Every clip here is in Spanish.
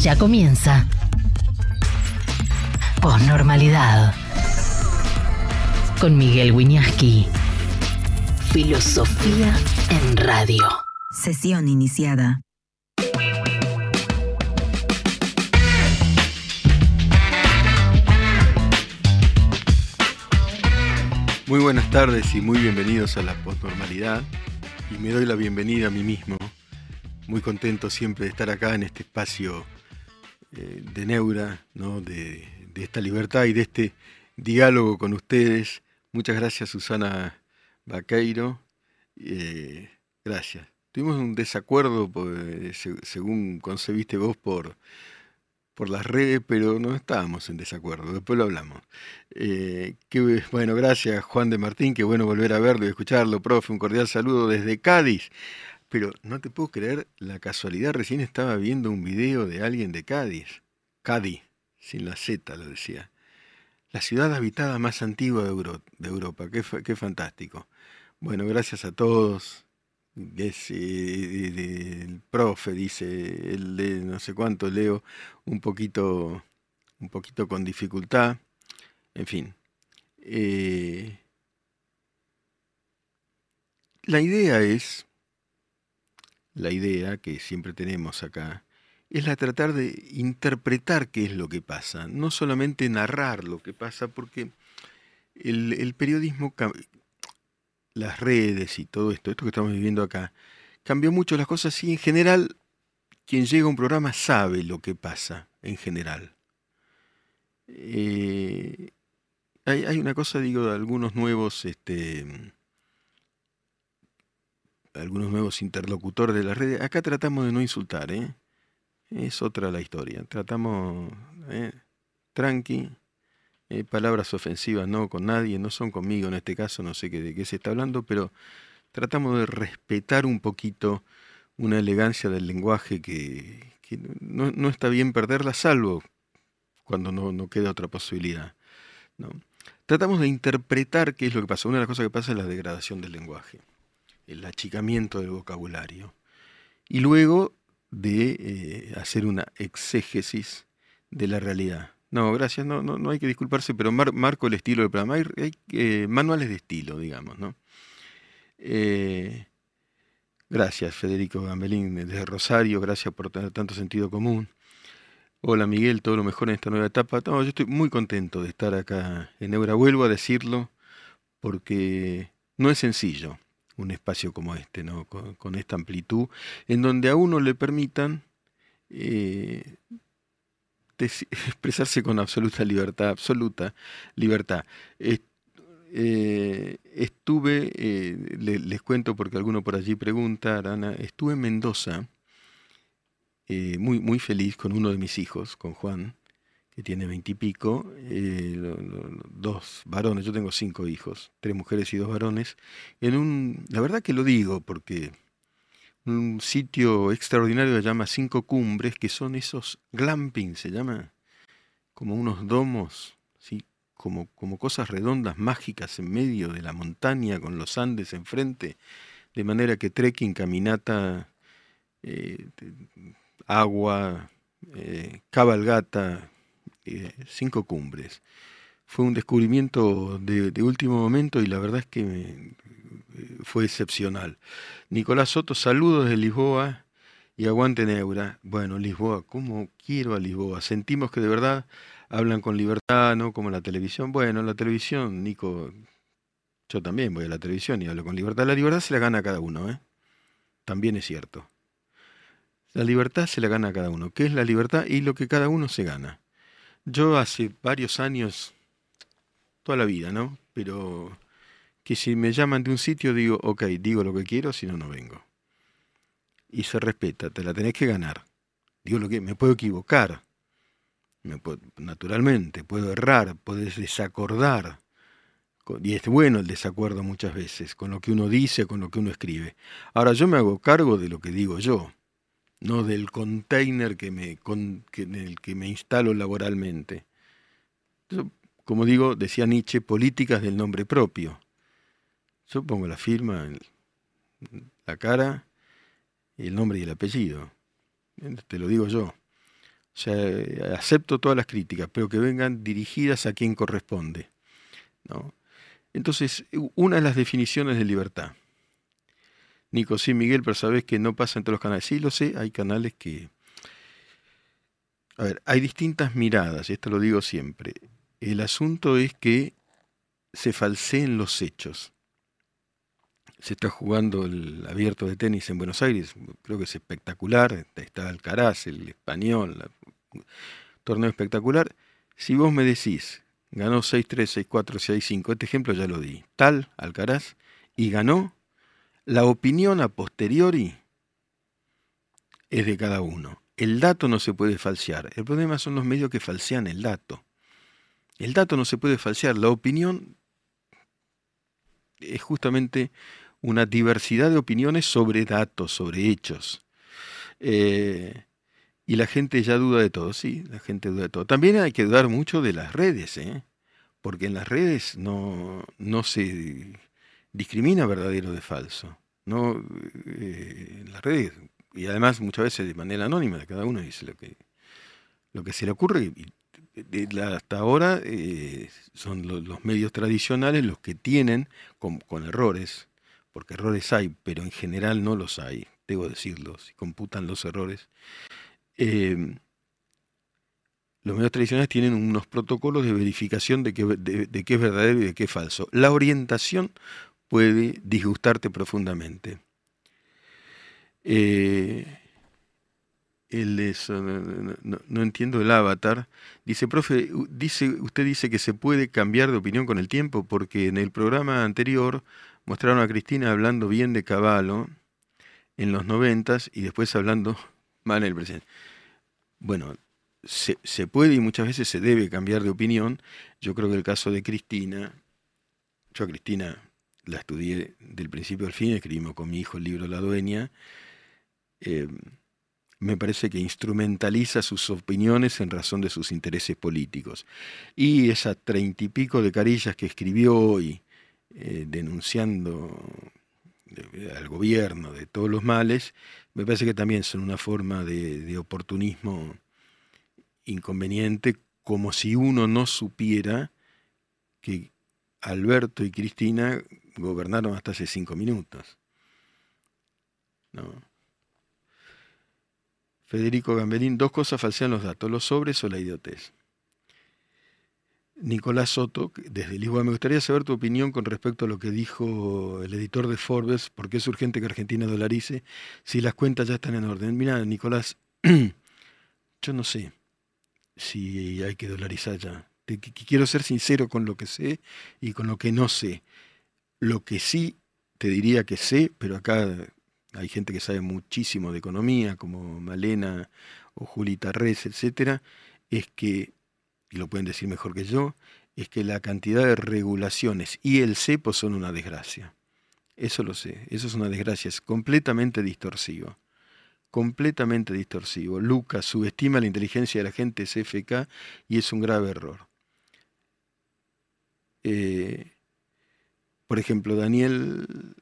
Ya comienza. Posnormalidad. Con Miguel Wiñaski. Filosofía en radio. Sesión iniciada. Muy buenas tardes y muy bienvenidos a la posnormalidad. Y me doy la bienvenida a mí mismo. Muy contento siempre de estar acá en este espacio eh, de Neura, ¿no? de, esta libertad y de este diálogo con ustedes. Muchas gracias Susana Vaqueiro. Eh, gracias. Tuvimos un desacuerdo, eh, según concebiste vos, por por las redes, pero no estábamos en desacuerdo, después lo hablamos. Bueno, gracias Juan de Martín, qué bueno volver a verlo y escucharlo, profe, un cordial saludo desde Cádiz. Pero no te puedo creer la casualidad, recién estaba viendo un video de alguien de Cádiz, Cádiz, sin la Z lo decía. La ciudad habitada más antigua de, de Europa, qué, qué fantástico. Bueno, gracias a todos, es el profe, dice, el de no sé cuánto leo, un poquito, un poquito con dificultad, en fin. Eh, la idea es, la idea que siempre tenemos acá, es la tratar de interpretar qué es lo que pasa, no solamente narrar lo que pasa, porque el, periodismo las redes y todo esto, esto que estamos viviendo acá, cambió mucho las cosas y en general quien llega a un programa sabe lo que pasa, en general. Eh, hay, una cosa, digo, de algunos nuevos, este, algunos nuevos interlocutores de las redes. Acá tratamos de no insultar, ¿eh? Es otra la historia. Tratamos, ¿eh? tranqui, eh, palabras ofensivas no con nadie, no son conmigo en este caso, no sé de qué se está hablando, pero tratamos de respetar un poquito una elegancia del lenguaje que, no, está bien perderla, salvo cuando no, queda otra posibilidad. ¿no? Tratamos de interpretar qué es lo que pasa. Una de las cosas que pasa es la degradación del lenguaje, el achicamiento del vocabulario. Y luego de eh, hacer una exégesis de la realidad. No, gracias, no, no, no hay que disculparse, pero marco el estilo del programa. Hay, eh, manuales de estilo, digamos, ¿no? Eh, gracias, Federico Gambelín, desde Rosario, gracias por tener tanto sentido común. Hola Miguel, todo lo mejor en esta nueva etapa. yo estoy muy contento de estar acá en Eura. Vuelvo a decirlo porque no es sencillo un espacio como este, ¿no? con, esta amplitud, en donde a uno le permitan eh, expresarse con absoluta libertad, absoluta libertad. Eh, estuve, eh, les cuento porque alguno por allí pregunta, Arana, estuve en Mendoza, muy, muy feliz con uno de mis hijos, con Juan, tiene veintipico, dos varones, yo tengo cinco hijos, tres mujeres y dos varones, en un, la verdad que lo digo porque un sitio extraordinario que se llama Cinco Cumbres, que son esos glamping, se llama, como unos domos, ¿sí? como, como cosas redondas, mágicas en medio de la montaña, con los Andes enfrente, de manera que trekking, caminata, eh, agua, eh, cabalgata, eh, cinco cumbres. Fue un descubrimiento de, último momento y la verdad es que me, fue excepcional. Nicolás Soto, saludos de Lisboa y aguante Neura. Bueno, Lisboa, ¿cómo quiero a Lisboa? Sentimos que de verdad hablan con libertad, ¿no? Como la televisión. Bueno, la televisión, Nico, yo también voy a la televisión y hablo con libertad. La libertad se la gana a cada uno, ¿eh? También es cierto. La libertad se la gana a cada uno. ¿Qué es la libertad? Y lo que cada uno se gana. Yo hace varios años, toda la vida, ¿no? Pero que si me llaman de un sitio digo, ok, digo lo que quiero, si no, no vengo. Y se respeta, te la tenés que ganar. Digo lo que, me puedo equivocar, me naturalmente, puedo errar, puedes desacordar. Y es bueno el desacuerdo muchas veces, con lo que uno dice, con lo que uno escribe. Ahora yo me hago cargo de lo que digo yo, no del container que me, con, que, en el que me instalo laboralmente. como digo, decía Nietzsche, políticas del nombre propio. Yo pongo la firma, la cara, el nombre y el apellido. Te lo digo yo. O sea, acepto todas las críticas, pero que vengan dirigidas a quien corresponde. ¿no? Entonces, una de las definiciones de libertad. Nico, sí, Miguel, pero sabes que no pasa en todos los canales. Sí, lo sé, hay canales que... A ver, hay distintas miradas, y esto lo digo siempre. El asunto es que se falseen los hechos. Se está jugando el abierto de tenis en Buenos Aires, creo que es espectacular, está Alcaraz, el español, torneo espectacular. Si vos me decís, ganó 6-3, 6-4, 6-5, este ejemplo ya lo di, tal Alcaraz, y ganó, la opinión a posteriori es de cada uno. El dato no se puede falsear. El problema son los medios que falsean el dato. El dato no se puede falsear. La opinión es justamente una diversidad de opiniones sobre datos, sobre hechos. Eh, y la gente ya duda de todo, sí, la gente duda de todo. También hay que dudar mucho de las redes, ¿eh? porque en las redes no, no se discrimina verdadero de falso. No, eh, las redes, y además muchas veces de manera anónima, cada uno dice lo que, lo que se le ocurre. Hasta ahora eh, son los, medios tradicionales los que tienen, con, errores, porque errores hay, pero en general no los hay, debo decirlo, si computan los errores. Eh, los medios tradicionales tienen unos protocolos de verificación de, que, de qué es verdadero y de qué es falso. La orientación puede disgustarte profundamente. Eh, no, entiendo el avatar. Dice, profe, dice, usted dice que se puede cambiar de opinión con el tiempo, porque en el programa anterior mostraron a Cristina hablando bien de Caballo en los noventas y después hablando mal en el presente. Bueno, se, se puede y muchas veces se debe cambiar de opinión. Yo creo que el caso de Cristina, yo a Cristina la estudié del principio al fin, escribimos con mi hijo el libro La Dueña, eh, me parece que instrumentaliza sus opiniones en razón de sus intereses políticos. Y esas treinta y pico de carillas que escribió hoy, eh, denunciando al gobierno de todos los males, me parece que también son una forma de oportunismo inconveniente, como si uno no supiera que Alberto y Cristina gobernaron hasta hace cinco minutos. Federico Gambelín, dos cosas falsean los datos, los sobres o la idiotez. Nicolás Soto, desde Lisboa, me gustaría saber tu opinión con respecto a lo que dijo el editor de Forbes, porque es urgente que Argentina dolarice si las cuentas ya están en orden. Mira, Nicolás, yo no sé si hay que dolarizar ya. quiero ser sincero con lo que sé y con lo que no sé. Lo que sí te diría que sé, pero acá hay gente que sabe muchísimo de economía, como Malena o Julita Res, etcétera, es que, y lo pueden decir mejor que yo, es que la cantidad de regulaciones y el cepo son una desgracia. Eso lo sé, eso es una desgracia, es completamente distorsivo. Completamente distorsivo. Lucas subestima la inteligencia de la gente CFK y es un grave error. Eh, por ejemplo, Daniel,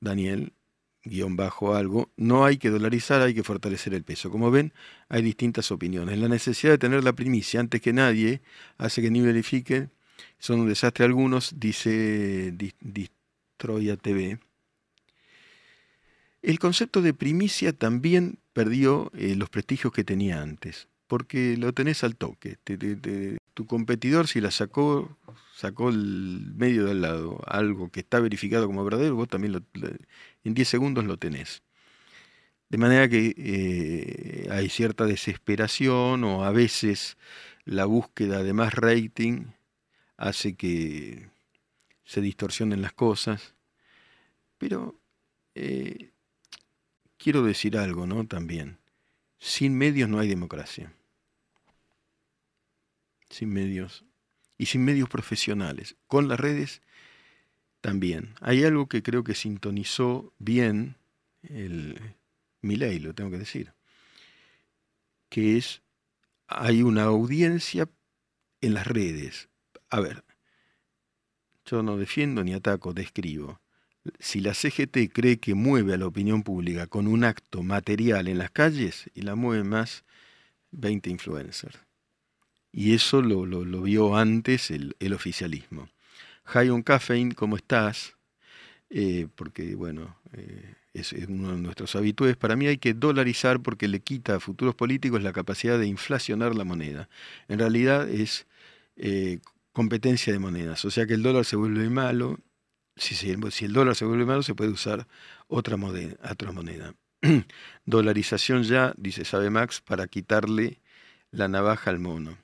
Daniel, guion bajo algo, no hay que dolarizar, hay que fortalecer el peso. Como ven, hay distintas opiniones. La necesidad de tener la primicia antes que nadie hace que ni verifique, son un desastre algunos, dice Distroya TV. El concepto de primicia también perdió eh, los prestigios que tenía antes, porque lo tenés al toque. tu competidor, si la sacó, sacó el medio de al lado, algo que está verificado como verdadero, vos también lo, en 10 segundos lo tenés. De manera que eh, hay cierta desesperación o a veces la búsqueda de más rating hace que se distorsionen las cosas. Pero eh, quiero decir algo, ¿no? También. Sin medios no hay democracia. Sin medios y sin medios profesionales. Con las redes también. Hay algo que creo que sintonizó bien el ley, lo tengo que decir, que es, hay una audiencia en las redes. A ver, yo no defiendo ni ataco, describo. Si la CGT cree que mueve a la opinión pública con un acto material en las calles y la mueve más 20 influencers. Y eso lo, vio antes el, oficialismo. Hayon Caffeine, ¿cómo estás? Eh, porque, bueno, eh, es, uno de nuestros habitudes. Para mí hay que dolarizar porque le quita a futuros políticos la capacidad de inflacionar la moneda. En realidad es eh, competencia de monedas. O sea que el dólar se vuelve malo. Si, si el dólar se vuelve malo, se puede usar otra moneda. Otra moneda. Dolarización ya, dice Sabe Max, para quitarle la navaja al mono.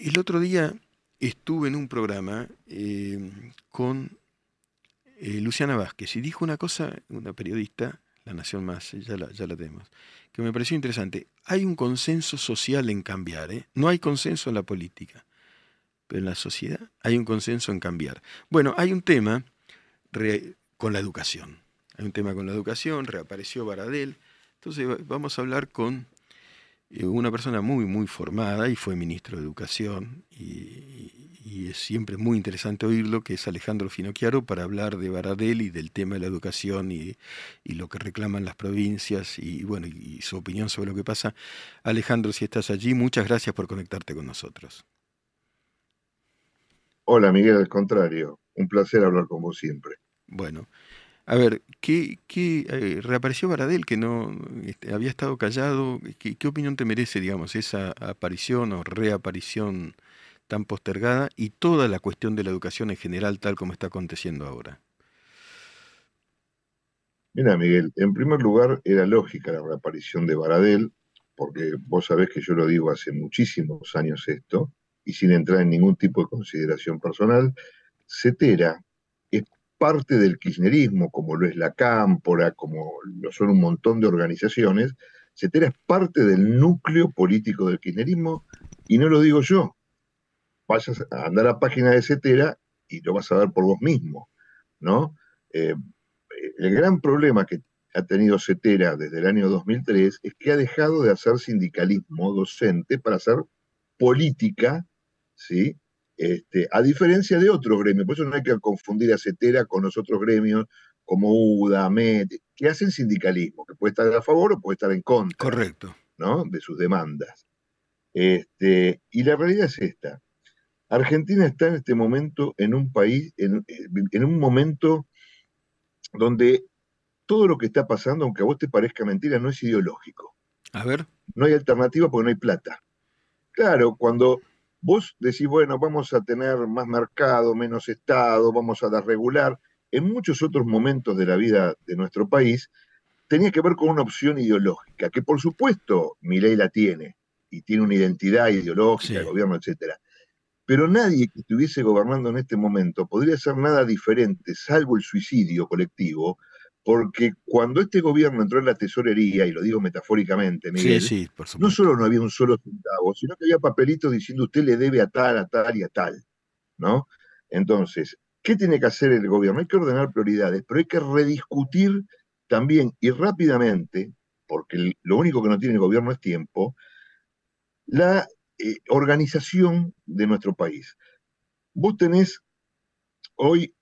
El otro día estuve en un programa eh, con eh, Luciana Vázquez y dijo una cosa, una periodista, La Nación Más, ya la, ya la tenemos, que me pareció interesante. Hay un consenso social en cambiar, ¿eh? no hay consenso en la política, pero en la sociedad hay un consenso en cambiar. Bueno, hay un tema con la educación. Hay un tema con la educación, reapareció Baradel. Entonces vamos a hablar con una persona muy, muy formada y fue ministro de Educación y, es siempre muy interesante oírlo, que es Alejandro Finocchiaro, para hablar de Baradel y del tema de la educación y, lo que reclaman las provincias y, bueno, y su opinión sobre lo que pasa. Alejandro, si estás allí, muchas gracias por conectarte con nosotros. Hola Miguel, al contrario, un placer hablar con vos siempre. Bueno, a ver, ¿qué, eh, reapareció Baradel que no este, había estado callado? ¿Qué, opinión te merece, digamos, esa aparición o reaparición tan postergada y toda la cuestión de la educación en general tal como está aconteciendo ahora? Mira, Miguel, en primer lugar era lógica la reaparición de Baradel, porque vos sabés que yo lo digo hace muchísimos años esto, y sin entrar en ningún tipo de consideración personal, Cetera parte del kirchnerismo, como lo es la Cámpora, como lo son un montón de organizaciones, CETERA es parte del núcleo político del kirchnerismo, y no lo digo yo. Vas a andar a la página de CETERA y lo vas a ver por vos mismo, ¿no? Eh, el gran problema que ha tenido CETERA desde el año 2003 es que ha dejado de hacer sindicalismo docente para hacer política, ¿sí? Este, a diferencia de otros gremios, por eso no hay que confundir a CETERA con los otros gremios como UDA, MET, que hacen sindicalismo, que puede estar a favor o puede estar en contra Correcto. ¿no? de sus demandas. Este, y la realidad es esta. Argentina está en este momento en un país, en, en un momento donde todo lo que está pasando, aunque a vos te parezca mentira, no es ideológico. A ver. No hay alternativa porque no hay plata. Claro, cuando Vos decís, bueno, vamos a tener más mercado, menos Estado, vamos a desregular. En muchos otros momentos de la vida de nuestro país tenía que ver con una opción ideológica, que por supuesto mi ley la tiene, y tiene una identidad ideológica, el gobierno, etcétera. Pero nadie que estuviese gobernando en este momento podría hacer nada diferente, salvo el suicidio colectivo, porque cuando este gobierno entró en la tesorería, y lo digo metafóricamente, Miguel, no solo no había un solo centavo, sino que había papelitos diciendo usted le debe a tal, a tal y a tal, ¿no? Entonces, ¿qué tiene que hacer el gobierno? Hay que ordenar prioridades, pero hay que rediscutir también y rápidamente, porque lo único que no tiene el gobierno es tiempo, la eh, organización de nuestro país. Vos tenés hoy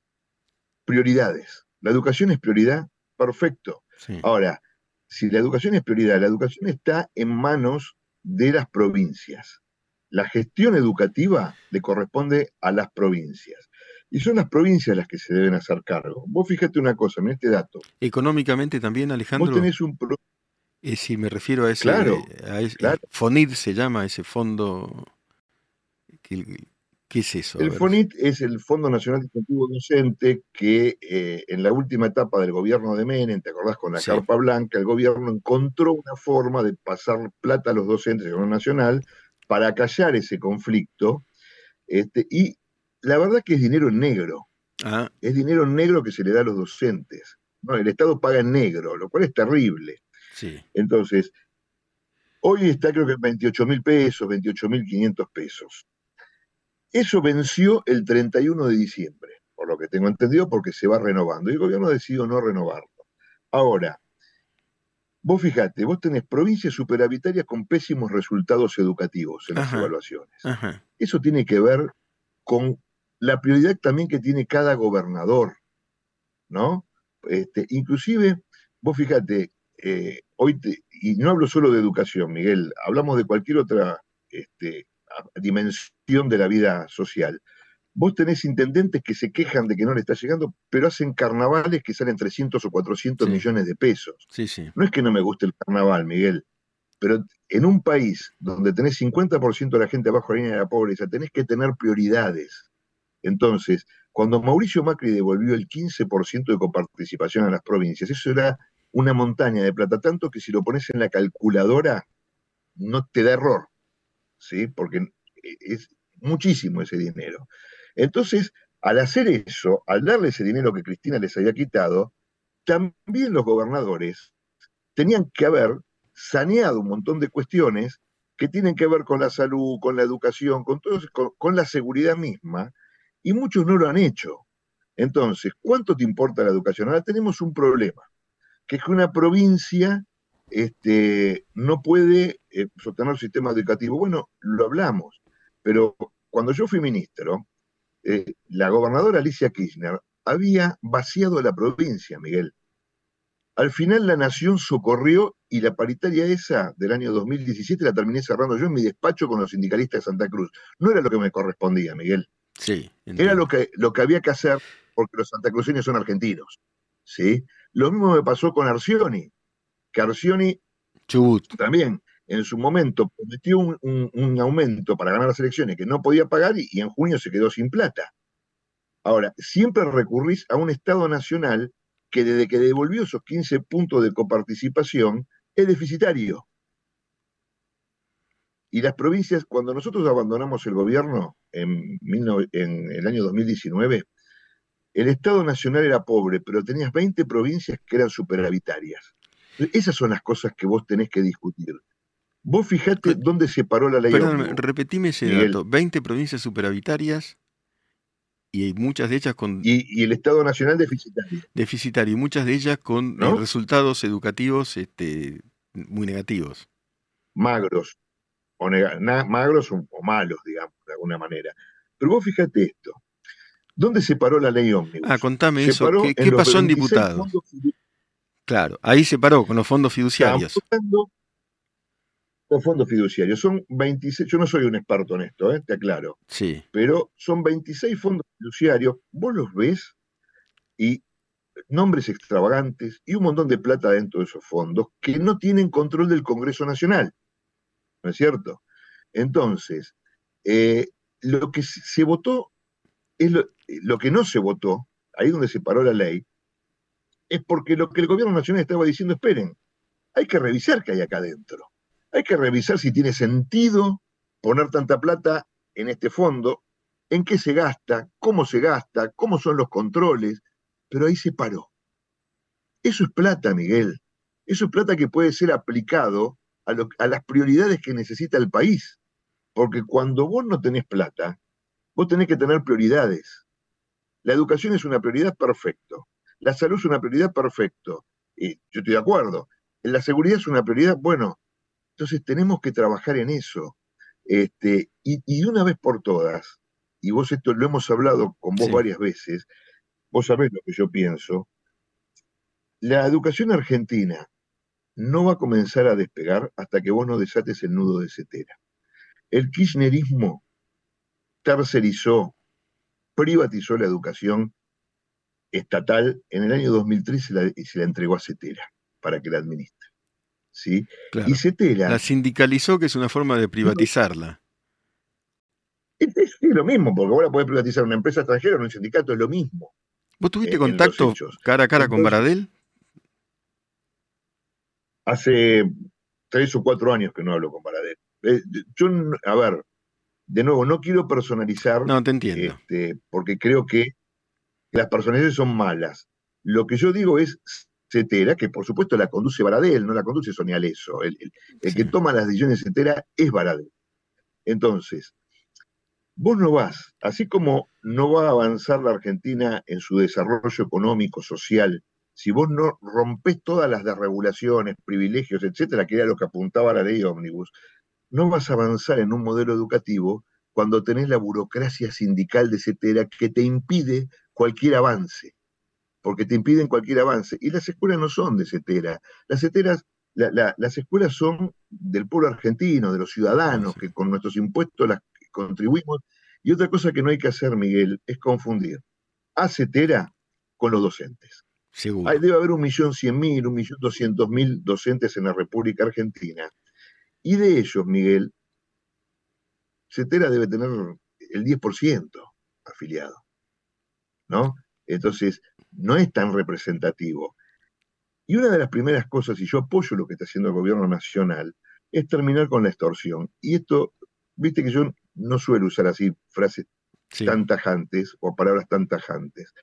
prioridades la educación es prioridad, perfecto. Ahora, si la educación es prioridad, la educación está en manos de las provincias. La gestión educativa le corresponde a las provincias. Y son las provincias las que se deben hacer cargo. Vos fíjate una cosa, en este dato. Económicamente también, Alejandro. Vos tenés un... Eh, si me refiero a ese... Claro, FONID se llama ese fondo que, ¿Qué es eso? El FONIT es el Fondo Nacional de Incentivo Docente que eh, en la última etapa del gobierno de Menem, ¿te acordás con la carpa blanca? El gobierno encontró una forma de pasar plata a los docentes del gobierno nacional para callar ese conflicto. Este, y la verdad que es dinero negro. Ah. Es dinero negro que se le da a los docentes. No, el Estado paga en negro, lo cual es terrible. Sí. Entonces, hoy está creo que en 28 mil pesos, 28 mil 500 pesos. Eso venció el 31 de diciembre, por lo que tengo entendido, porque se va renovando. Y el gobierno decidió no renovarlo. Ahora, vos fijate, vos tenés provincias superavitarias con pésimos resultados educativos en las evaluaciones. Eso tiene que ver con la prioridad también que tiene cada gobernador, ¿no? Este, inclusive, vos fíjate, eh, hoy y no hablo solo de educación, Miguel, hablamos de cualquier otra este, dimensión de la vida social. Vos tenés intendentes que se quejan de que no le está llegando, pero hacen carnavales que salen 300 o 400 millones de pesos. Sí, sí. No es que no me guste el carnaval, Miguel, pero en un país donde tenés 50% de la gente abajo de la línea de la pobreza, tenés que tener prioridades. Entonces, cuando Mauricio Macri devolvió el 15% de coparticipación a las provincias, eso era una montaña de plata, tanto que si lo pones en la calculadora, no te da error, ¿sí? Porque es muchísimo ese dinero. Entonces, al hacer eso, al darle ese dinero que Cristina les había quitado, también los gobernadores tenían que haber saneado un montón de cuestiones que tienen que ver con la salud, con la educación, con, con, la seguridad misma, y muchos no lo han hecho. Entonces, ¿cuánto te importa la educación? Ahora tenemos un problema, que es que una provincia este, no puede eh, sostener un sistema educativo. Bueno, lo hablamos, pero cuando yo fui ministro, eh, la gobernadora Alicia Kirchner había vaciado la provincia, Miguel. Al final la nación socorrió y la paritaria esa del año 2017 la terminé cerrando yo en mi despacho con los sindicalistas de Santa Cruz. No era lo que me correspondía, Miguel. Sí. Era lo que, lo que había que hacer porque los santacruceños son argentinos. ¿sí? Lo mismo me pasó con Arcioni, que Arcioni también en su momento prometió un, aumento para ganar las elecciones que no podía pagar y, en junio se quedó sin plata. Ahora, siempre recurrís a un Estado nacional que desde que devolvió esos 15 puntos de coparticipación es deficitario. Y las provincias, cuando nosotros abandonamos el gobierno en, en el año 2019, el Estado Nacional era pobre, pero tenías 20 provincias que eran superavitarias. Esas son las cosas que vos tenés que discutir. Vos fijate dónde se paró la ley. Perdón, repetime ese dato. 20 provincias superavitarias y muchas de ellas con... Y, el Estado Nacional deficitario. Deficitario, y muchas de ellas con eh, resultados educativos este, muy negativos. Magros, o magros o, malos, digamos, de alguna manera. Pero vos fíjate esto. ¿Dónde se paró la ley ómnibus? Ah, contame eso. ¿Qué, pasó en diputados? Claro, ahí se paró con los fondos fiduciarios los fondos fiduciarios. Son 26, yo no soy un experto en esto, ¿eh? te aclaro. Sí. Pero son 26 fondos fiduciarios, vos los ves y nombres extravagantes y un montón de plata dentro de esos fondos que no tienen control del Congreso Nacional. ¿No es cierto? Entonces, eh, lo que se votó es lo, lo que no se votó, ahí donde se paró la ley, es porque lo que el gobierno nacional estaba diciendo, esperen, hay que revisar qué hay acá adentro. Hay que revisar si tiene sentido poner tanta plata en este fondo, en qué se gasta, cómo se gasta, cómo son los controles, pero ahí se paró. Eso es plata, Miguel. Eso es plata que puede ser aplicado a, a las prioridades que necesita el país. Porque cuando vos no tenés plata, vos tenés que tener prioridades. La educación es una prioridad perfecto. La salud es una prioridad perfecto. Y yo estoy de acuerdo. La seguridad es una prioridad, bueno, entonces tenemos que trabajar en eso. Este, y, de una vez por todas, y vos esto lo hemos hablado con vos varias veces, vos sabés lo que yo pienso, la educación argentina no va a comenzar a despegar hasta que vos no desates el nudo de cetera. El kirchnerismo tercerizó, privatizó la educación estatal en el año 2003 y se la entregó a Cetera para que la administre. ¿sí? Y Cetera... La sindicalizó, que es una forma de privatizarla. Es, lo mismo, porque ahora podés privatizar una empresa extranjera o un sindicato, es lo mismo. ¿Vos tuviste contacto cara a cara con Baradel? Hace tres o cuatro años que no hablo con Baradel. Eh, yo, a ver, de nuevo, no quiero personalizar. No, te entiendo. Este, porque creo que las personalidades son malas. Lo que yo digo es, etcétera, que por supuesto la conduce Baradel, no la conduce Sonia Leso. El, que toma las decisiones, etcétera, es Baradel. Entonces, vos no vas, así como no va a avanzar la Argentina en su desarrollo económico, social, si vos no rompés todas las desregulaciones, privilegios, etcétera, que era lo que apuntaba la ley ómnibus, no vas a avanzar en un modelo educativo cuando tenés la burocracia sindical de etcétera que te impide cualquier avance porque te impiden cualquier avance. Y las escuelas no son de CETERA. Las CETERAS las escuelas son del pueblo argentino, de los ciudadanos, que con nuestros impuestos las contribuimos. Y otra cosa que no hay que hacer, Miguel, es confundir a CETERA con los docentes. Seguro. Hay, debe haber un millón cien mil, un millón doscientos mil docentes en la República Argentina. Y de ellos, Miguel, CETERA debe tener el 10% afiliado. ¿No? Entonces, no es tan representativo. Y una de las primeras cosas, y yo apoyo lo que está haciendo el gobierno nacional, es terminar con la extorsión. Y esto, viste que yo no suelo usar así frases Sí. tan tajantes o palabras tan tajantes.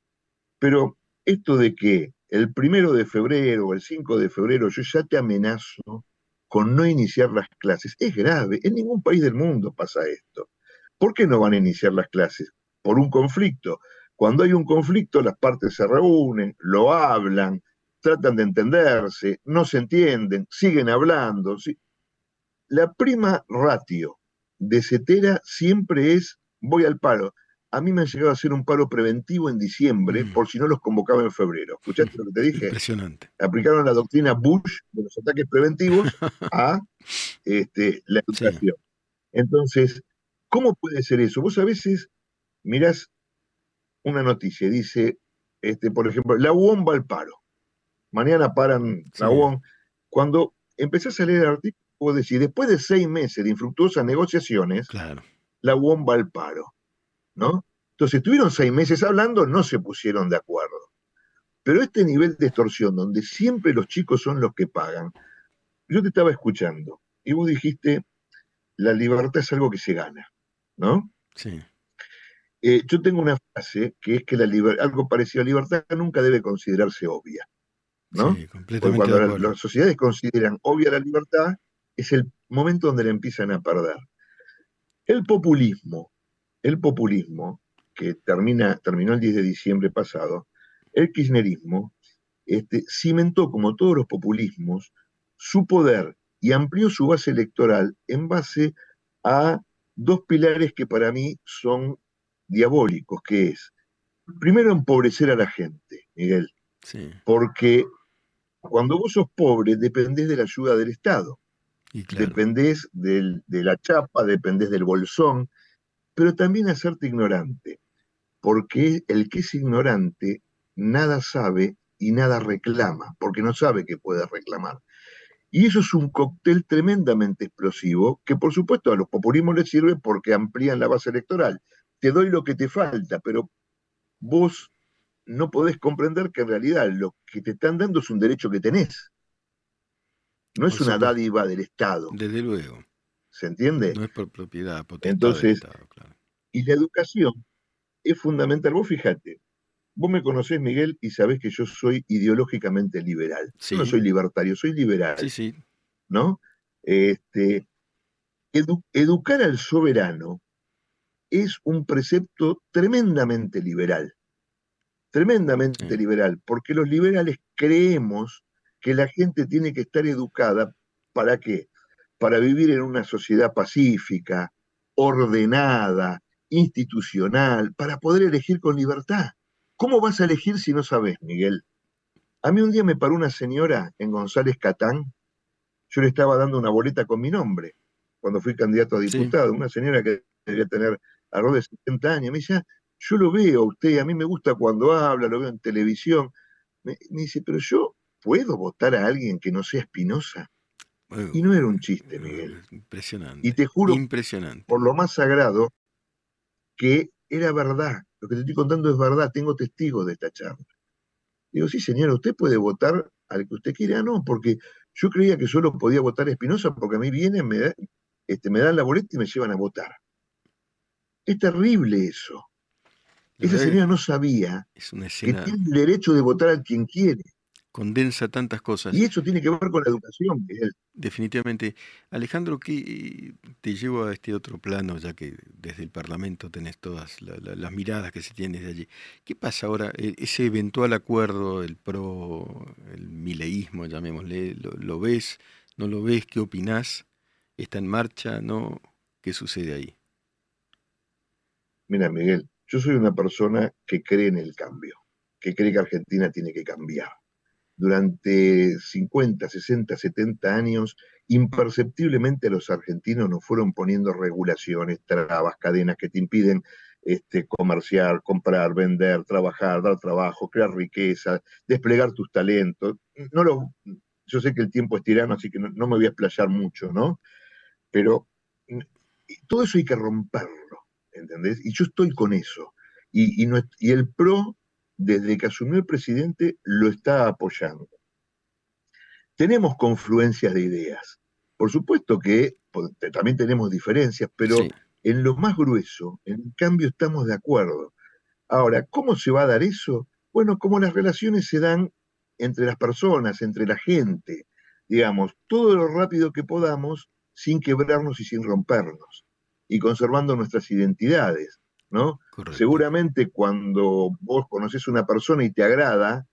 Pero esto de que el primero de febrero o el 5 de febrero yo ya te amenazo con no iniciar las clases, es grave. En ningún país del mundo pasa esto. ¿Por qué no van a iniciar las clases? Por un conflicto. Cuando hay un conflicto, las partes se reúnen, lo hablan, tratan de entenderse, no se entienden, siguen hablando. ¿sí? La prima ratio de Cetera siempre es voy al paro. A mí me han llegado a hacer un paro preventivo en diciembre Mm. por si no los convocaba en febrero. ¿Escuchaste lo que te dije? Impresionante. Aplicaron la doctrina Bush de los ataques preventivos a este, la educación. Entonces, ¿cómo puede ser eso? Vos a veces mirás una noticia, dice, este, por ejemplo, la UOM va al paro. Mañana paran la. UOM. Cuando empezás a leer el artículo, vos decís, después de seis meses de infructuosas negociaciones, Claro. la UOM va al paro, ¿no? Entonces, estuvieron seis meses hablando, no se pusieron de acuerdo. Pero este nivel de extorsión, donde siempre los chicos son los que pagan, yo te estaba escuchando y vos dijiste, la libertad es algo que se gana, ¿no? Sí. Eh, yo tengo una frase que es que la liber- algo parecido a libertad nunca debe considerarse obvia, ¿no? Sí, Porque completamente cuando la- acuerdo. las sociedades consideran obvia la libertad, es el momento donde la empiezan a perder. El populismo, el populismo, que termina, terminó el 10 de diciembre pasado, el kirchnerismo, este, cimentó, como todos los populismos, su poder y amplió su base electoral en base a dos pilares que para mí son diabólicos, que es, primero, empobrecer a la gente, Miguel, Sí. porque cuando vos sos pobre dependés de la ayuda del Estado, Y claro. dependés del- de la chapa, dependés del bolsón, pero también hacerte ignorante, porque el que es ignorante nada sabe y nada reclama, porque no sabe que puede reclamar. Y eso es un cóctel tremendamente explosivo, que por supuesto a los populismos les sirve porque amplían la base electoral. Te doy lo que te falta, pero vos no podés comprender que en realidad lo que te están dando es un derecho que tenés. No es una dádiva del Estado, Desde luego. ¿se entiende? No es por propiedad, Entonces, del Estado, claro. Y la educación es fundamental. Vos fíjate, vos me conocés, Miguel, y sabés que yo soy ideológicamente liberal. Yo no Sí. soy libertario, soy liberal, Sí, sí. ¿no? Este, edu- educar al soberano es un precepto tremendamente liberal, tremendamente Sí. liberal, porque los liberales creemos que la gente tiene que estar educada, ¿para qué? Para vivir en una sociedad pacífica, ordenada, institucional, para poder elegir con libertad. ¿Cómo vas a elegir si no sabes, Miguel? A mí un día me paró una señora en González Catán, yo le estaba dando una boleta con mi nombre, cuando fui candidato a Sí. diputado, una señora que debía tener alrededor de 70 años, me decía, yo lo veo a usted, a mí me gusta cuando habla, lo veo en televisión. Me, me dice, pero yo puedo votar a alguien que no sea Espinosa. Bueno, Y no era un chiste, Miguel. Impresionante. Y te juro, Impresionante. por lo más sagrado, que era verdad. Lo que te estoy contando es verdad, tengo testigos de esta charla. Digo, sí, señora, usted puede votar al que usted quiera, no, porque yo creía que solo podía votar a Espinosa porque a mí vienen, me, da- este, me dan la boleta y me llevan a votar. Es terrible eso. Esa señora no sabía Es una que tiene el derecho de votar a quien quiere. condensa tantas cosas. Y eso tiene que ver con la educación, Miguel. Definitivamente. Alejandro, ¿qué te llevo a este otro plano, ya que desde el Parlamento tenés todas la- la- las miradas que se tienen desde allí? ¿Qué pasa ahora? E- Ese eventual acuerdo, el pro, el mileísmo, llamémosle, ¿lo, lo ves? ¿No lo ves? ¿Qué opinás? ¿Está en marcha? ¿No? ¿Qué sucede ahí? Mira, Miguel, yo soy una persona que cree en el cambio, que cree que Argentina tiene que cambiar. durante 50, 60, 70 años, imperceptiblemente los argentinos nos fueron poniendo regulaciones, trabas, cadenas que te impiden este, comerciar, comprar, vender, trabajar, dar trabajo, crear riqueza, desplegar tus talentos. No lo, yo sé que el tiempo es tirano, así que no, me voy a explayar mucho, ¿no? Pero todo eso hay que romperlo, ¿entendés? Y yo estoy con eso. Y, y, y el PRO, desde que asumió el presidente, lo está apoyando. Tenemos confluencias de ideas. Por supuesto que también tenemos diferencias, pero en lo más grueso, en cambio, estamos de acuerdo. Ahora, ¿cómo se va a dar eso? Bueno, como las relaciones se dan entre las personas, entre la gente, digamos, todo lo rápido que podamos, sin quebrarnos y sin rompernos, y conservando nuestras identidades, ¿no? Seguramente cuando vos conoces a una persona y te agrada,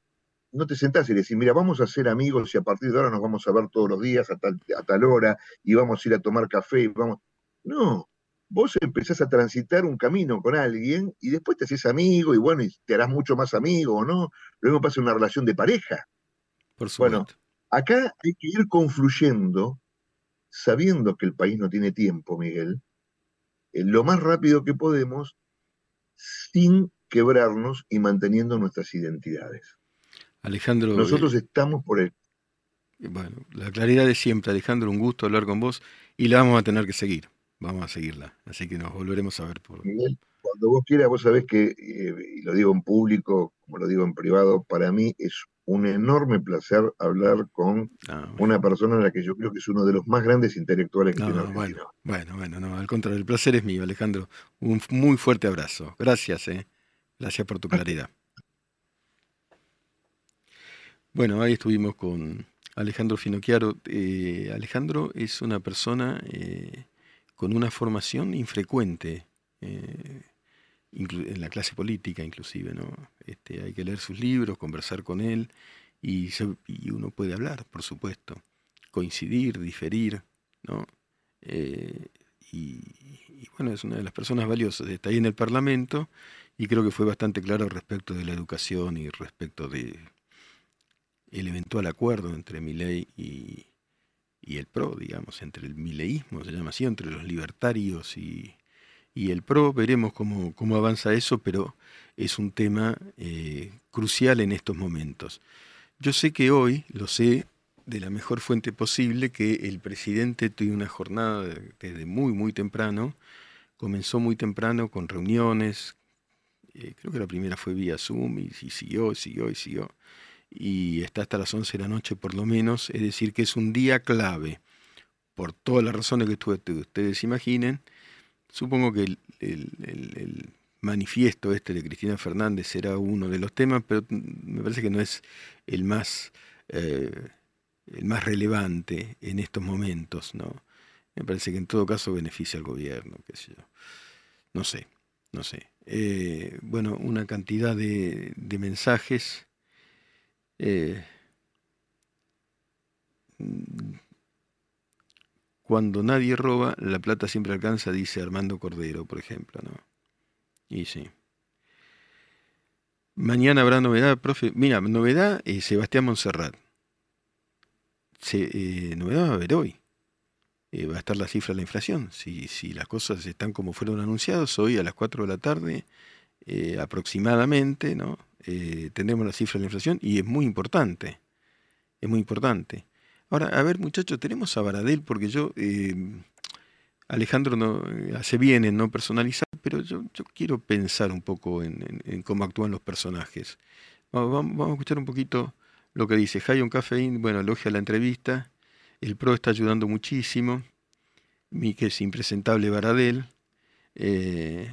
no te sentás y decís, mira, vamos a ser amigos y a partir de ahora nos vamos a ver todos los días a tal, a tal hora y vamos a ir a tomar café y vamos. No, vos empezás a transitar un camino con alguien y después te haces amigo y bueno, y te harás mucho más amigo o no. Luego pasa una relación de pareja. Por supuesto. Bueno, acá hay que ir confluyendo, sabiendo que el país no tiene tiempo, Miguel, lo más rápido que podemos, sin quebrarnos y manteniendo nuestras identidades. Alejandro. Nosotros estamos por el. Bueno, la claridad de siempre, Alejandro, un gusto hablar con vos y la vamos a tener que seguir. Vamos a seguirla. Así que nos volveremos a ver por. Miguel, cuando vos quieras, vos sabés que, eh, y lo digo en público, como lo digo en privado, para mí es un enorme placer hablar con ah, una persona a la que yo creo que es uno de los más grandes intelectuales que tiene Bueno, bueno, bueno, no, al contrario, el placer es mío, Alejandro. Un muy fuerte abrazo. Gracias, eh. Gracias por tu claridad. Bueno, ahí estuvimos con Alejandro Finocchiaro. Eh, Alejandro es una persona eh, con una formación infrecuente eh, en la clase política inclusive. ¿no? Este, hay que leer sus libros, conversar con él y, uno puede hablar, por supuesto, coincidir, diferir. ¿no? y, bueno, es una de las personas valiosas. Está ahí en el Parlamento y creo que fue bastante claro respecto de la educación y respecto de el eventual acuerdo entre Milei y, y el PRO, digamos, entre el mileísmo, se llama así, entre los libertarios y, y el PRO. Veremos cómo, cómo, avanza eso, pero es un tema eh, crucial en estos momentos. Yo sé que hoy, lo sé de la mejor fuente posible, que el presidente tuvo una jornada desde muy, muy temprano, comenzó muy temprano con reuniones, eh, creo que la primera fue vía Zoom y, siguió, siguió y siguió y está hasta las 11 de la noche por lo menos, es decir, que es un día clave, por todas las razones que ustedes imaginen. Supongo que el, manifiesto este de Cristina Fernández será uno de los temas, pero me parece que no es el más, eh, el más relevante en estos momentos, ¿no? Me parece que en todo caso beneficia al gobierno, qué sé yo. No sé, no sé. Eh, bueno, una cantidad de, de mensajes eh, cuando nadie roba, la plata siempre alcanza, dice Armando Cordero, por ejemplo, ¿no? Y sí. Mañana habrá novedad, profe. Mira, novedad, eh, Sebastián Monserrat. Se, eh, novedad va a haber hoy. va a estar la cifra de la inflación. Si, si las cosas están como fueron anunciadas, hoy a las 4 de la tarde, aproximadamente, ¿no? eh, tendremos la cifra de la inflación y es muy importante. Es muy importante. Ahora, a ver muchachos, tenemos a Baradel porque yo, eh, Alejandro no, eh, hace bien en no personalizar, pero yo, quiero pensar un poco en, cómo actúan los personajes. Vamos, a escuchar un poquito lo que dice. Hayon Cafeín, bueno, elogia la entrevista. El PRO está ayudando muchísimo. Mi que es impresentable Baradel. Eh,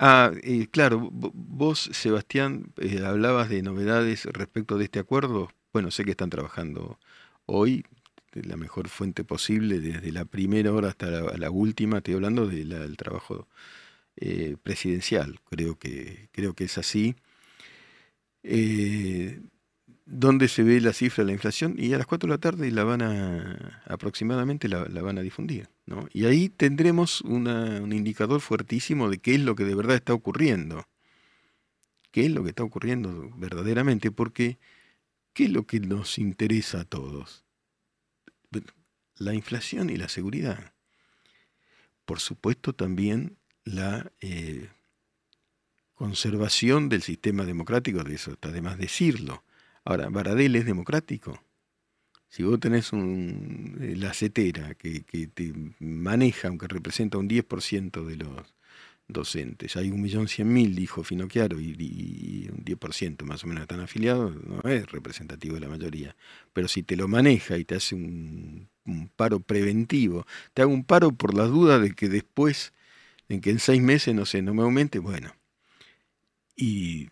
Ah, claro, vos, Sebastián, hablabas de novedades respecto de este acuerdo. Bueno, sé que están trabajando hoy la mejor fuente posible, desde la primera hora hasta la, última, estoy hablando del trabajo eh, presidencial, creo que, creo que es así. ¿Dónde se ve la cifra de la inflación? Y a las 4 de la tarde la van a, aproximadamente la, van a difundir. ¿no? Y ahí tendremos un indicador fuertísimo de qué es lo que de verdad está ocurriendo. ¿Qué es lo que está ocurriendo verdaderamente? Porque ¿qué es lo que nos interesa a todos? La inflación y la seguridad. Por supuesto también la eh, conservación del sistema democrático, de eso está de más decirlo. Ahora, Baradel es democrático. Si vos tenés un, eh, la CETERA que, te maneja, aunque representa un 10% de los docentes, hay un millón cien mil, dijo Finocchiaro, y, y, un 10% más o menos están afiliados, no es representativo de la mayoría. Pero si te lo maneja y te hace un, un paro preventivo, te hago un paro por la duda de que después, en que en seis meses, no sé, no me aumente, bueno. Y,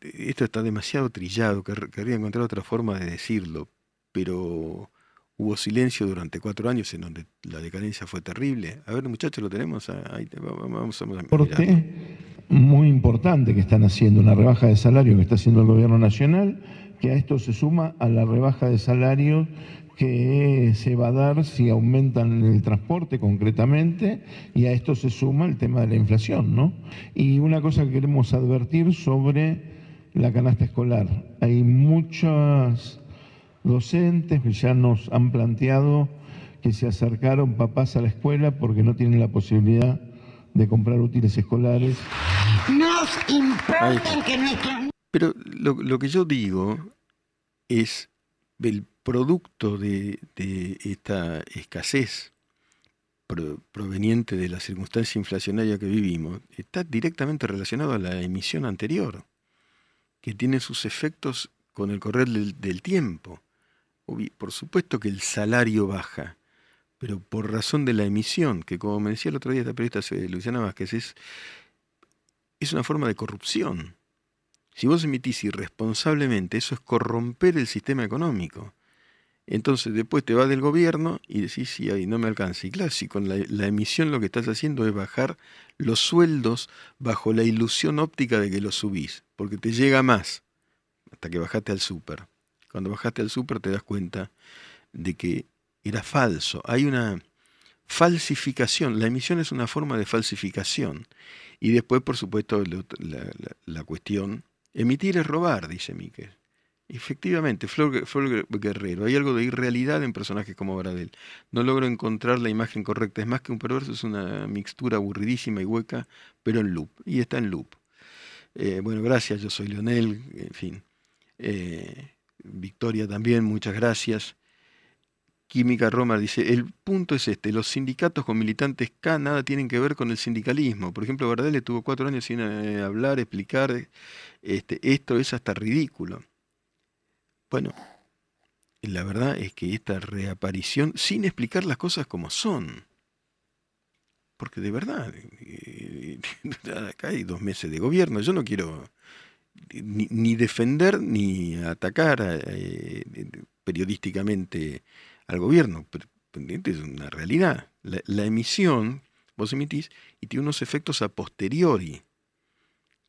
esto está demasiado trillado, querría encontrar otra forma de decirlo, pero hubo silencio durante cuatro años en donde la decadencia fue terrible. A ver, muchachos, lo tenemos. Ah, ahí, vamos, muy importante que están haciendo, una rebaja de salario que está haciendo el gobierno nacional, que a esto se suma a la rebaja de salario que se va a dar si aumentan el transporte concretamente y a esto se suma el tema de la inflación, ¿no? Y una cosa que queremos advertir sobre la canasta escolar. Hay muchas docentes que ya nos han planteado que se acercaron papás a la escuela porque no tienen la posibilidad de comprar útiles escolares. Nos importa que nuestros... Pero lo, lo, que yo digo es el producto de, esta escasez proveniente de la circunstancia inflacionaria que vivimos está directamente relacionado a la emisión anterior, que tiene sus efectos con el correr del, del tiempo. Por supuesto que el salario baja, pero por razón de la emisión, que como me decía el otro día esta periodista Luciana Vázquez, es, es una forma de corrupción. Si vos emitís irresponsablemente, eso es corromper el sistema económico. Entonces después te vas del gobierno y decís, sí, ahí no me alcanza. Y claro, si con la, emisión lo que estás haciendo es bajar los sueldos bajo la ilusión óptica de que los subís, porque te llega más, hasta que bajaste al súper. Cuando bajaste al súper te das cuenta de que era falso. Hay una falsificación. La emisión es una forma de falsificación. Y después, por supuesto, la, cuestión, emitir es robar, dice Miquel. Efectivamente, Flor, Guerrero, hay algo de irrealidad en personajes como Baradel. No logro encontrar la imagen correcta. Es más que un perverso, es una mixtura aburridísima y hueca, pero en loop. Y está en loop. Eh, bueno, gracias, yo soy Leonel, en fin. Eh, Victoria también, muchas gracias. Química Roma dice, el punto es este, los sindicatos con militantes K nada tienen que ver con el sindicalismo. Por ejemplo, Bardel estuvo cuatro años sin eh, hablar, explicar, este, esto es hasta ridículo. Bueno, la verdad es que esta reaparición, sin explicar las cosas como son, porque de verdad, eh, acá hay dos meses de gobierno, yo no quiero ni, defender ni atacar eh, periodísticamente al gobierno. Pendiente es una realidad. La, emisión, vos emitís, y tiene unos efectos a posteriori.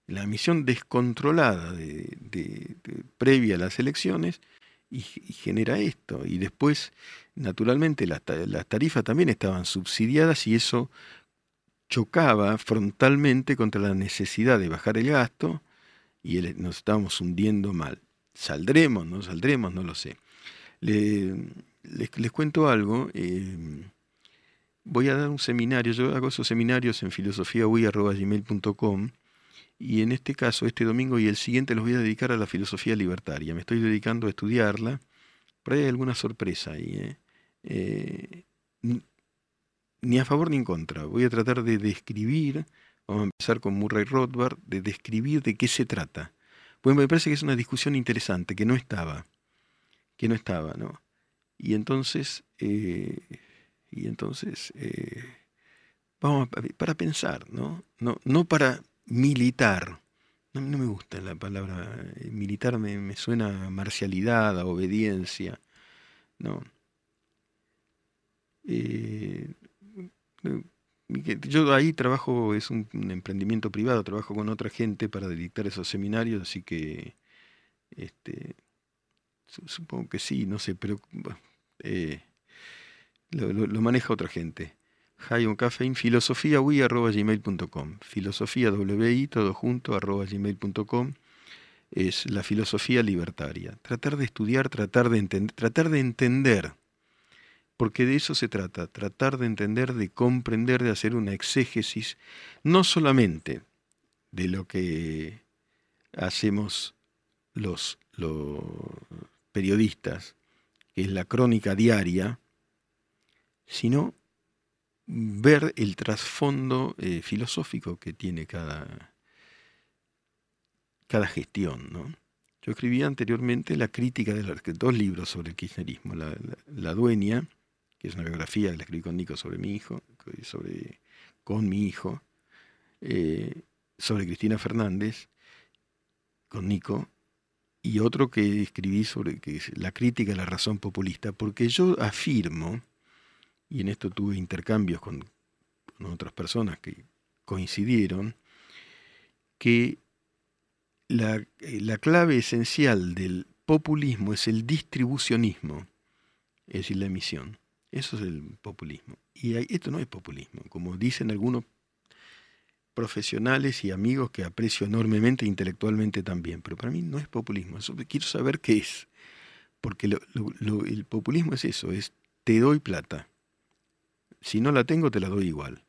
La emisión descontrolada de, previa a las elecciones y, genera esto. Y después, naturalmente, las, las tarifas también estaban subsidiadas y eso chocaba frontalmente contra la necesidad de bajar el gasto y nos estábamos hundiendo mal. ¿Saldremos? ¿No saldremos? No lo sé. Les, cuento algo. Eh, voy a dar un seminario. Yo hago esos seminarios en filosofiaui.gmail.com y en este caso, este domingo y el siguiente los voy a dedicar a la filosofía libertaria. Me estoy dedicando a estudiarla. Pero hay alguna sorpresa ahí. ¿eh? Eh, ni a favor ni en contra. Voy a tratar de describir Vamos a empezar con Murray Rothbard, de describir de qué se trata. Pues me parece que es una discusión interesante, que no estaba, que no estaba, ¿no? Y entonces, eh, y entonces, eh, vamos a, para pensar, ¿no? ¿no? Para militar. No, me gusta la palabra eh, militar, me, suena a marcialidad, a obediencia, ¿no? Yo ahí trabajo, es un, emprendimiento privado, trabajo con otra gente para dictar esos seminarios, así que este, supongo que sí, no sé, pero eh, lo, maneja otra gente. Filosofía arroba gmail.com, filosofía wi todo junto es la filosofía libertaria. Tratar de estudiar, tratar de, entender, tratar de entender, porque de eso se trata, tratar de entender, de comprender, de hacer una exégesis, no solamente de lo que hacemos los, los periodistas, que es la crónica diaria, sino ver el trasfondo eh, filosófico que tiene cada, cada gestión. ¿no? Yo escribí anteriormente la crítica de dos libros sobre el kirchnerismo. La, Dueña, que es una biografía que la escribí con Nico sobre mi hijo, sobre, con mi hijo, eh, sobre Cristina Fernández, con Nico, y otro que escribí sobre que la crítica a la razón populista, porque yo afirmo, y en esto tuve intercambios con otras personas que coincidieron, que la, eh, la, clave esencial del populismo es el distribucionismo, es decir, la emisión. Eso es el populismo. Y esto no es populismo, como dicen algunos profesionales y amigos que aprecio enormemente intelectualmente también, pero para mí no es populismo. Quiero saber qué es, porque el populismo es eso, es te doy plata. Si no la tengo, te la doy igual.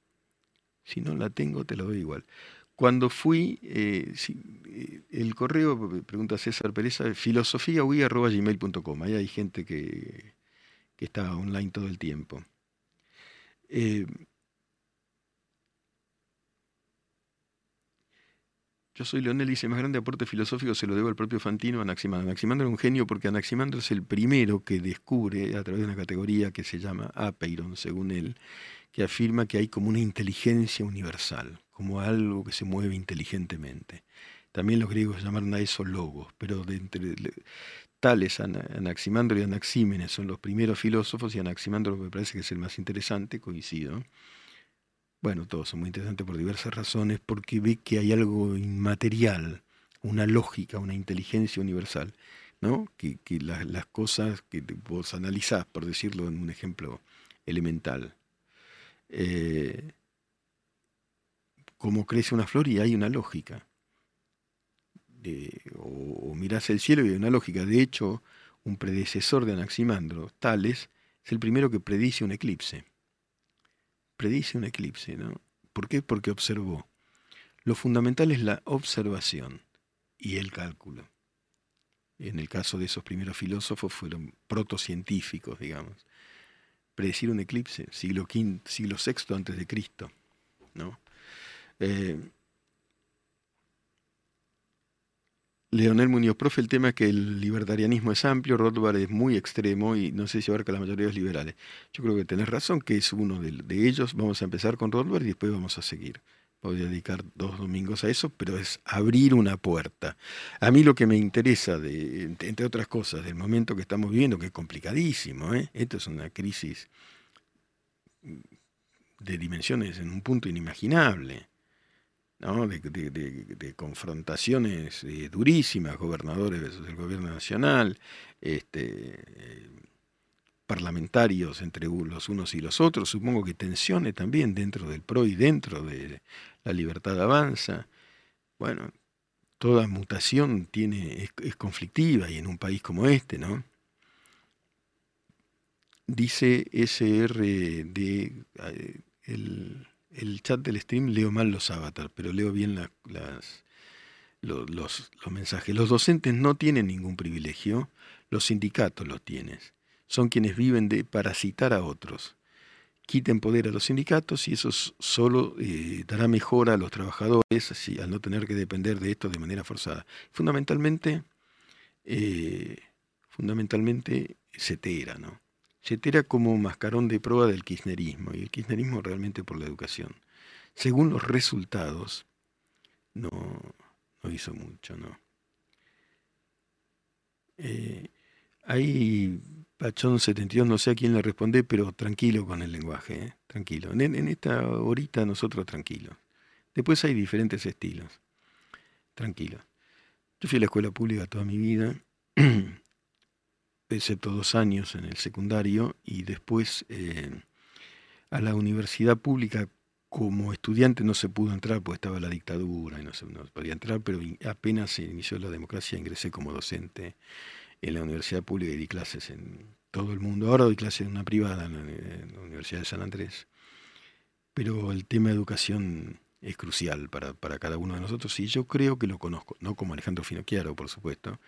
Si no la tengo, te la doy igual. Cuando fui, eh, eh, el correo, pregunta César Pereza, filosofiaui.gmail.com. Ahí hay gente que, que, está online todo el tiempo. Eh, yo soy Leonel y dice, más grande aporte filosófico se lo debo al propio Fantino Anaximandro. Anaximandro era un genio porque Anaximandro es el primero que descubre a través de una categoría que se llama apeiron, según él, que afirma que hay como una inteligencia universal, como algo que se mueve inteligentemente. También los griegos llamaron a eso logos, pero de entre tales Anaximandro y Anaxímenes son los primeros filósofos y Anaximandro me parece que es el más interesante, coincido. Bueno, todos son muy interesantes por diversas razones, porque ve que hay algo inmaterial, una lógica, una inteligencia universal, ¿no? Que, las cosas que vos analizás, por decirlo en un ejemplo elemental, eh, cómo crece una flor y hay una lógica. o, mirás el cielo y hay una lógica. De hecho, un predecesor de Anaximandro, Tales, es el primero que predice un eclipse. Predice un eclipse, ¿no? ¿Por qué? Porque observó. Lo fundamental es la observación y el cálculo. En el caso de esos primeros filósofos fueron protocientíficos, digamos predecir un eclipse, siglo, V, siglo VI antes de Cristo. ¿no? Eh, Leonel Muñoz, profe, el tema es que el libertarianismo es amplio, Rothbard es muy extremo y no sé si abarca la mayoría de los liberales. Yo creo que tenés razón, que es uno de, ellos. Vamos a empezar con Rothbard y después vamos a seguir voy a dedicar dos domingos a eso, pero es abrir una puerta. A mí lo que me interesa, de, entre otras cosas, del momento que estamos viviendo, que es complicadísimo, ¿eh? esto es una crisis de dimensiones en un punto inimaginable, ¿no? de, confrontaciones eh, durísimas, gobernadores versus el gobierno nacional, este, parlamentarios entre los unos y los otros, supongo que tensiones también dentro del PRO y dentro de la libertad avanza. Bueno, toda mutación tiene, es, conflictiva y en un país como este, ¿no? Dice SRD, eh, el, el chat del stream leo mal los avatars, pero leo bien las, los, los, mensajes. Los docentes no tienen ningún privilegio, los sindicatos los tienen son quienes viven de parasitar a otros. Quiten poder a los sindicatos y eso solo eh, dará mejora a los trabajadores así, al no tener que depender de esto de manera forzada. Fundamentalmente, eh, fundamentalmente Cetera, ¿no? Cetera como mascarón de prueba del kirchnerismo y el kirchnerismo realmente por la educación. Según los resultados, no, no hizo mucho, ¿no? Eh, hay Pachón 72, no sé a quién le responde, pero tranquilo con el lenguaje, ¿eh? tranquilo. En, esta horita nosotros tranquilos. Después hay diferentes estilos. Tranquilo. Yo fui a la escuela pública toda mi vida, excepto dos años en el secundario, y después eh, a la universidad pública, como estudiante no se pudo entrar porque estaba la dictadura y no se podía entrar, pero apenas se inició la democracia ingresé como docente en la universidad pública y di clases en todo el mundo. Ahora doy clases en una privada, en la, Universidad de San Andrés. Pero el tema de educación es crucial para, para, cada uno de nosotros y yo creo que lo conozco, no como Alejandro Finocchiaro, por supuesto,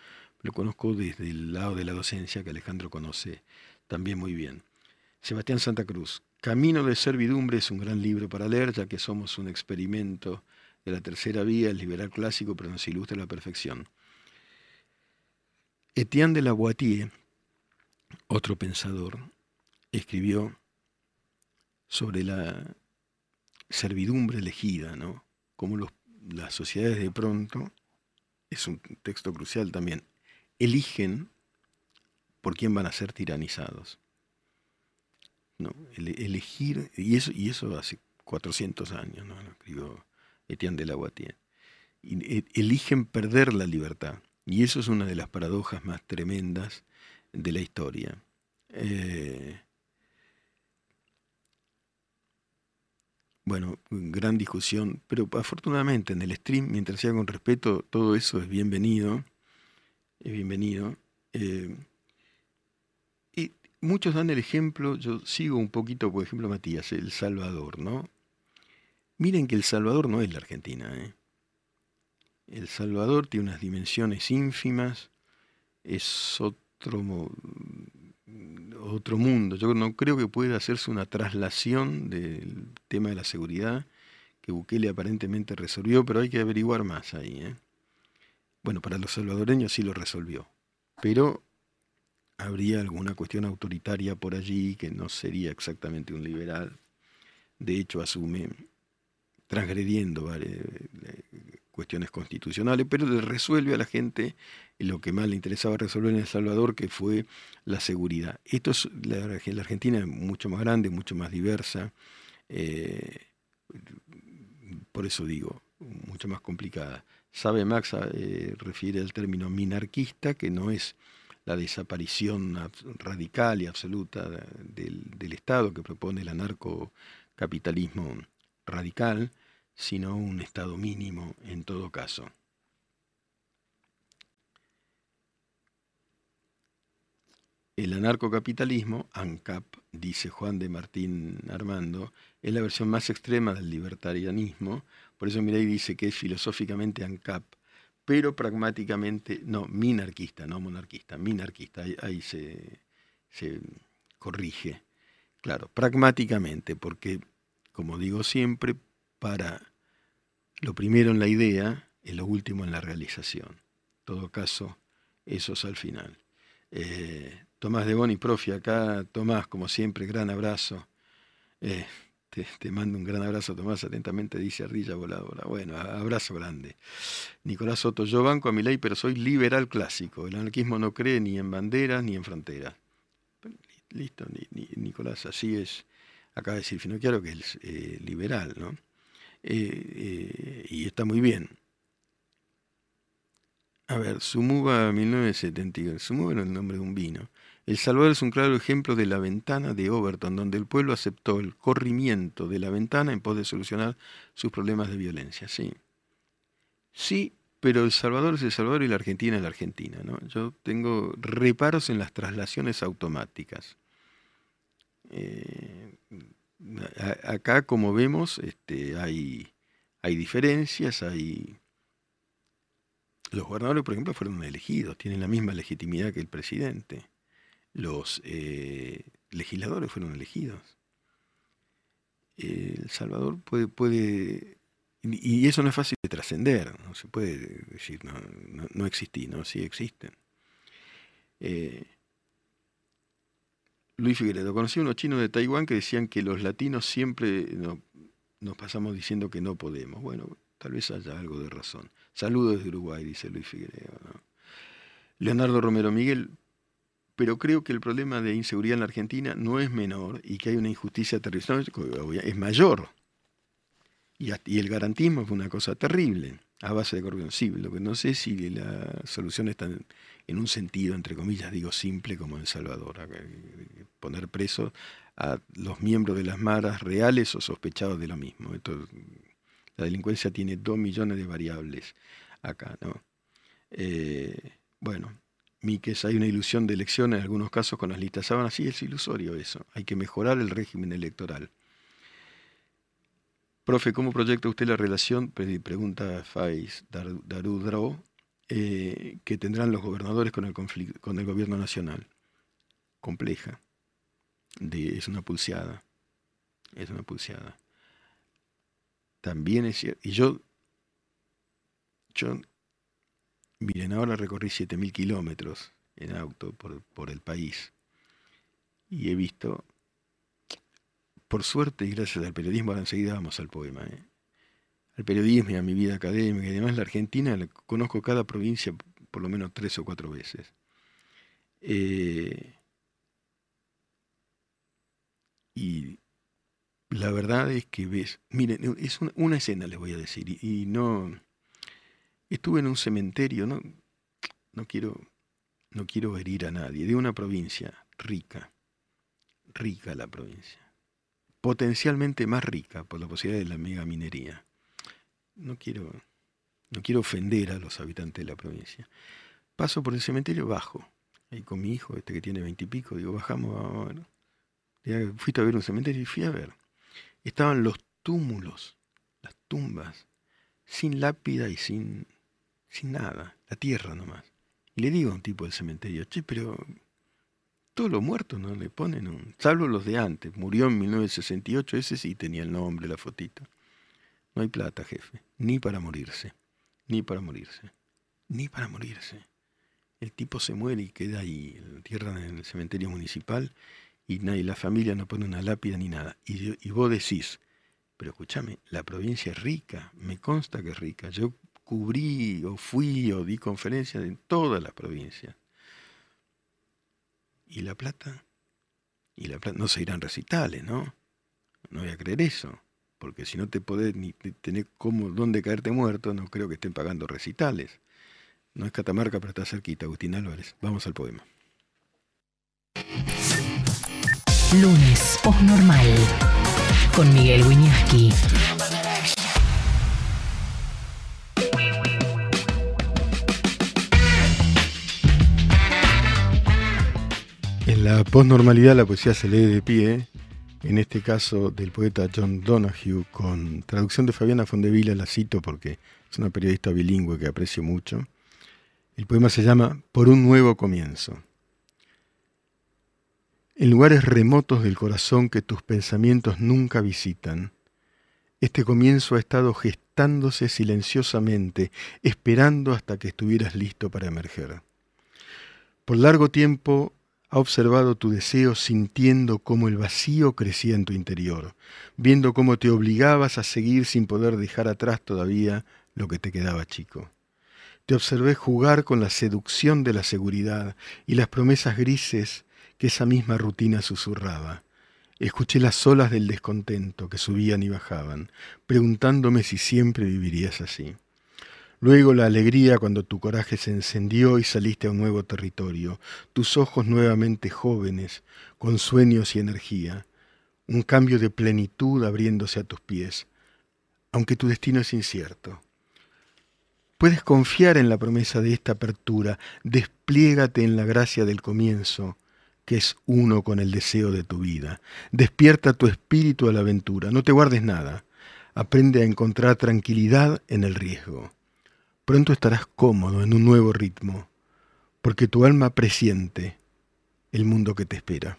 lo conozco desde el lado de la docencia que Alejandro conoce también muy bien. Sebastián Santa Cruz, Camino de Servidumbre es un gran libro para leer, ya que somos un experimento de la tercera vía, el liberal clásico, pero nos ilustra la perfección. Etienne de la Boitier, otro pensador, escribió sobre la servidumbre elegida, ¿no? Como las sociedades de pronto, es un texto crucial también, eligen por quién van a ser tiranizados. ¿no? elegir, y eso, y eso hace 400 años, ¿no? Lo escribió Etienne de la Boitier. E, eligen perder la libertad. Y eso es una de las paradojas más tremendas de la historia. Eh, bueno, gran discusión, pero afortunadamente en el stream, mientras sea con respeto, todo eso es bienvenido. Es bienvenido. Eh, y muchos dan el ejemplo, yo sigo un poquito, por ejemplo, Matías, El Salvador, ¿no? Miren que El Salvador no es la Argentina, ¿eh? El Salvador tiene unas dimensiones ínfimas, es otro, otro mundo. Yo no creo que pueda hacerse una traslación del tema de la seguridad que Bukele aparentemente resolvió, pero hay que averiguar más ahí. ¿eh? Bueno, para los salvadoreños sí lo resolvió, pero habría alguna cuestión autoritaria por allí que no sería exactamente un liberal. De hecho, asume, transgrediendo cuestiones constitucionales, pero le resuelve a la gente lo que más le interesaba resolver en El Salvador, que fue la seguridad. Esto es, la, Argentina es mucho más grande, mucho más diversa, eh, por eso digo, mucho más complicada. Sabe Max eh, refiere al término minarquista, que no es la desaparición radical y absoluta del, del Estado que propone el anarcocapitalismo radical, sino un estado mínimo en todo caso. El anarcocapitalismo, ANCAP, dice Juan de Martín Armando, es la versión más extrema del libertarianismo, por eso Mireille dice que es filosóficamente ANCAP, pero pragmáticamente, no, minarquista, no monarquista, minarquista, ahí, se, corrige. Claro, pragmáticamente, porque, como digo siempre, para lo primero en la idea y lo último en la realización. En todo caso, eso es al final. Eh, Tomás de Boni, profe, acá Tomás, como siempre, gran abrazo. Eh, te, mando un gran abrazo, Tomás, atentamente dice Arrilla Voladora. Bueno, abrazo grande. Nicolás Soto, yo banco a mi ley, pero soy liberal clásico. El anarquismo no cree ni en banderas ni en fronteras. Listo, Nicolás, así es. Acaba de decir Finocchiaro que es eh, liberal, ¿no? Eh, eh, y está muy bien. A ver, Sumuba 1972. Sumuba era el nombre de un vino. El Salvador es un claro ejemplo de la ventana de Overton, donde el pueblo aceptó el corrimiento de la ventana en pos de solucionar sus problemas de violencia. Sí, sí, pero El Salvador es El Salvador y la Argentina es la Argentina. ¿no? Yo tengo reparos en las traslaciones automáticas. Eh, acá, como vemos, este, hay, hay diferencias, hay... Los gobernadores, por ejemplo, fueron elegidos, tienen la misma legitimidad que el presidente. Los eh, legisladores fueron elegidos. El Salvador puede, puede, y eso no es fácil de trascender, no se puede decir, no, no, no existí, no, sí existen. Eh, Luis Figueredo, conocí unos chinos de Taiwán que decían que los latinos siempre nos pasamos diciendo que no podemos. Bueno, tal vez haya algo de razón. Saludos desde Uruguay, dice Luis Figueredo. Leonardo Romero Miguel, pero creo que el problema de inseguridad en la Argentina no es menor y que hay una injusticia terrible, es mayor. Y, el garantismo fue una cosa terrible a base de corrupción. Sí, lo que no sé si la solución está en un sentido, entre comillas, digo, simple como en Salvador. Poner preso a los miembros de las maras reales o sospechados de lo mismo. la delincuencia tiene dos millones de variables acá, ¿no? Eh, bueno, Miques, hay una ilusión de elección en algunos casos con las listas sábanas. Sí, es ilusorio eso. Hay que mejorar el régimen electoral. Profe, ¿cómo proyecta usted la relación, pregunta Faiz Darudro, eh, que tendrán los gobernadores con el, con el gobierno nacional? Compleja. es una pulseada. Es una pulseada. También es cierto. Y yo, yo Miren, ahora recorrí 7.000 kilómetros en auto por, el país y he visto, por suerte y gracias al periodismo, ahora enseguida vamos al poema, ¿eh? al periodismo y a mi vida académica y además la Argentina, conozco cada provincia por lo menos tres o cuatro veces. Eh, y la verdad es que ves, miren, es una, escena les voy a decir, y no Estuve en un cementerio, no, no, quiero, no quiero herir a nadie, de una provincia rica, rica la provincia, potencialmente más rica por la posibilidad de la mega minería. No quiero, no quiero ofender a los habitantes de la provincia. Paso por el cementerio bajo, ahí con mi hijo, este que tiene veintipico, digo, bajamos, bueno. Fuiste a ver un cementerio y fui a ver. Estaban los túmulos, las tumbas, sin lápida y sin sin nada, la tierra nomás. Y le digo a un tipo del cementerio, che, pero todos los muertos no le ponen un... Salvo los de antes, murió en 1968, ese sí tenía el nombre, la fotito. No hay plata, jefe, ni para morirse, ni para morirse, ni para morirse. El tipo se muere y queda ahí, en tierra en el cementerio municipal, y nadie, la familia no pone una lápida ni nada. Y, y vos decís, pero escúchame, la provincia es rica, me consta que es rica. Yo cubrí o fui o di conferencias en todas las provincias. ¿Y La Plata? Y La Plata no se irán recitales, ¿no? No voy a creer eso, porque si no te podés ni tener cómo, dónde caerte muerto, no creo que estén pagando recitales. No es Catamarca, pero está cerquita, Agustín Álvarez. Vamos al poema. Lunes, normal con Miguel Wiñaski. La posnormalidad la poesía se lee de pie, en este caso del poeta John Donahue, con traducción de Fabiana Fondevila, la cito porque es una periodista bilingüe que aprecio mucho. El poema se llama Por un nuevo comienzo. En lugares remotos del corazón que tus pensamientos nunca visitan, este comienzo ha estado gestándose silenciosamente, esperando hasta que estuvieras listo para emerger. Por largo tiempo ha observado tu deseo sintiendo cómo el vacío crecía en tu interior, viendo cómo te obligabas a seguir sin poder dejar atrás todavía lo que te quedaba chico. Te observé jugar con la seducción de la seguridad y las promesas grises que esa misma rutina susurraba. Escuché las olas del descontento que subían y bajaban, preguntándome si siempre vivirías así. Luego la alegría cuando tu coraje se encendió y saliste a un nuevo territorio, tus ojos nuevamente jóvenes, con sueños y energía, un cambio de plenitud abriéndose a tus pies, aunque tu destino es incierto. Puedes confiar en la promesa de esta apertura, despliégate en la gracia del comienzo, que es uno con el deseo de tu vida. Despierta tu espíritu a la aventura, no te guardes nada, aprende a encontrar tranquilidad en el riesgo. Pronto estarás cómodo en un nuevo ritmo, porque tu alma presiente el mundo que te espera.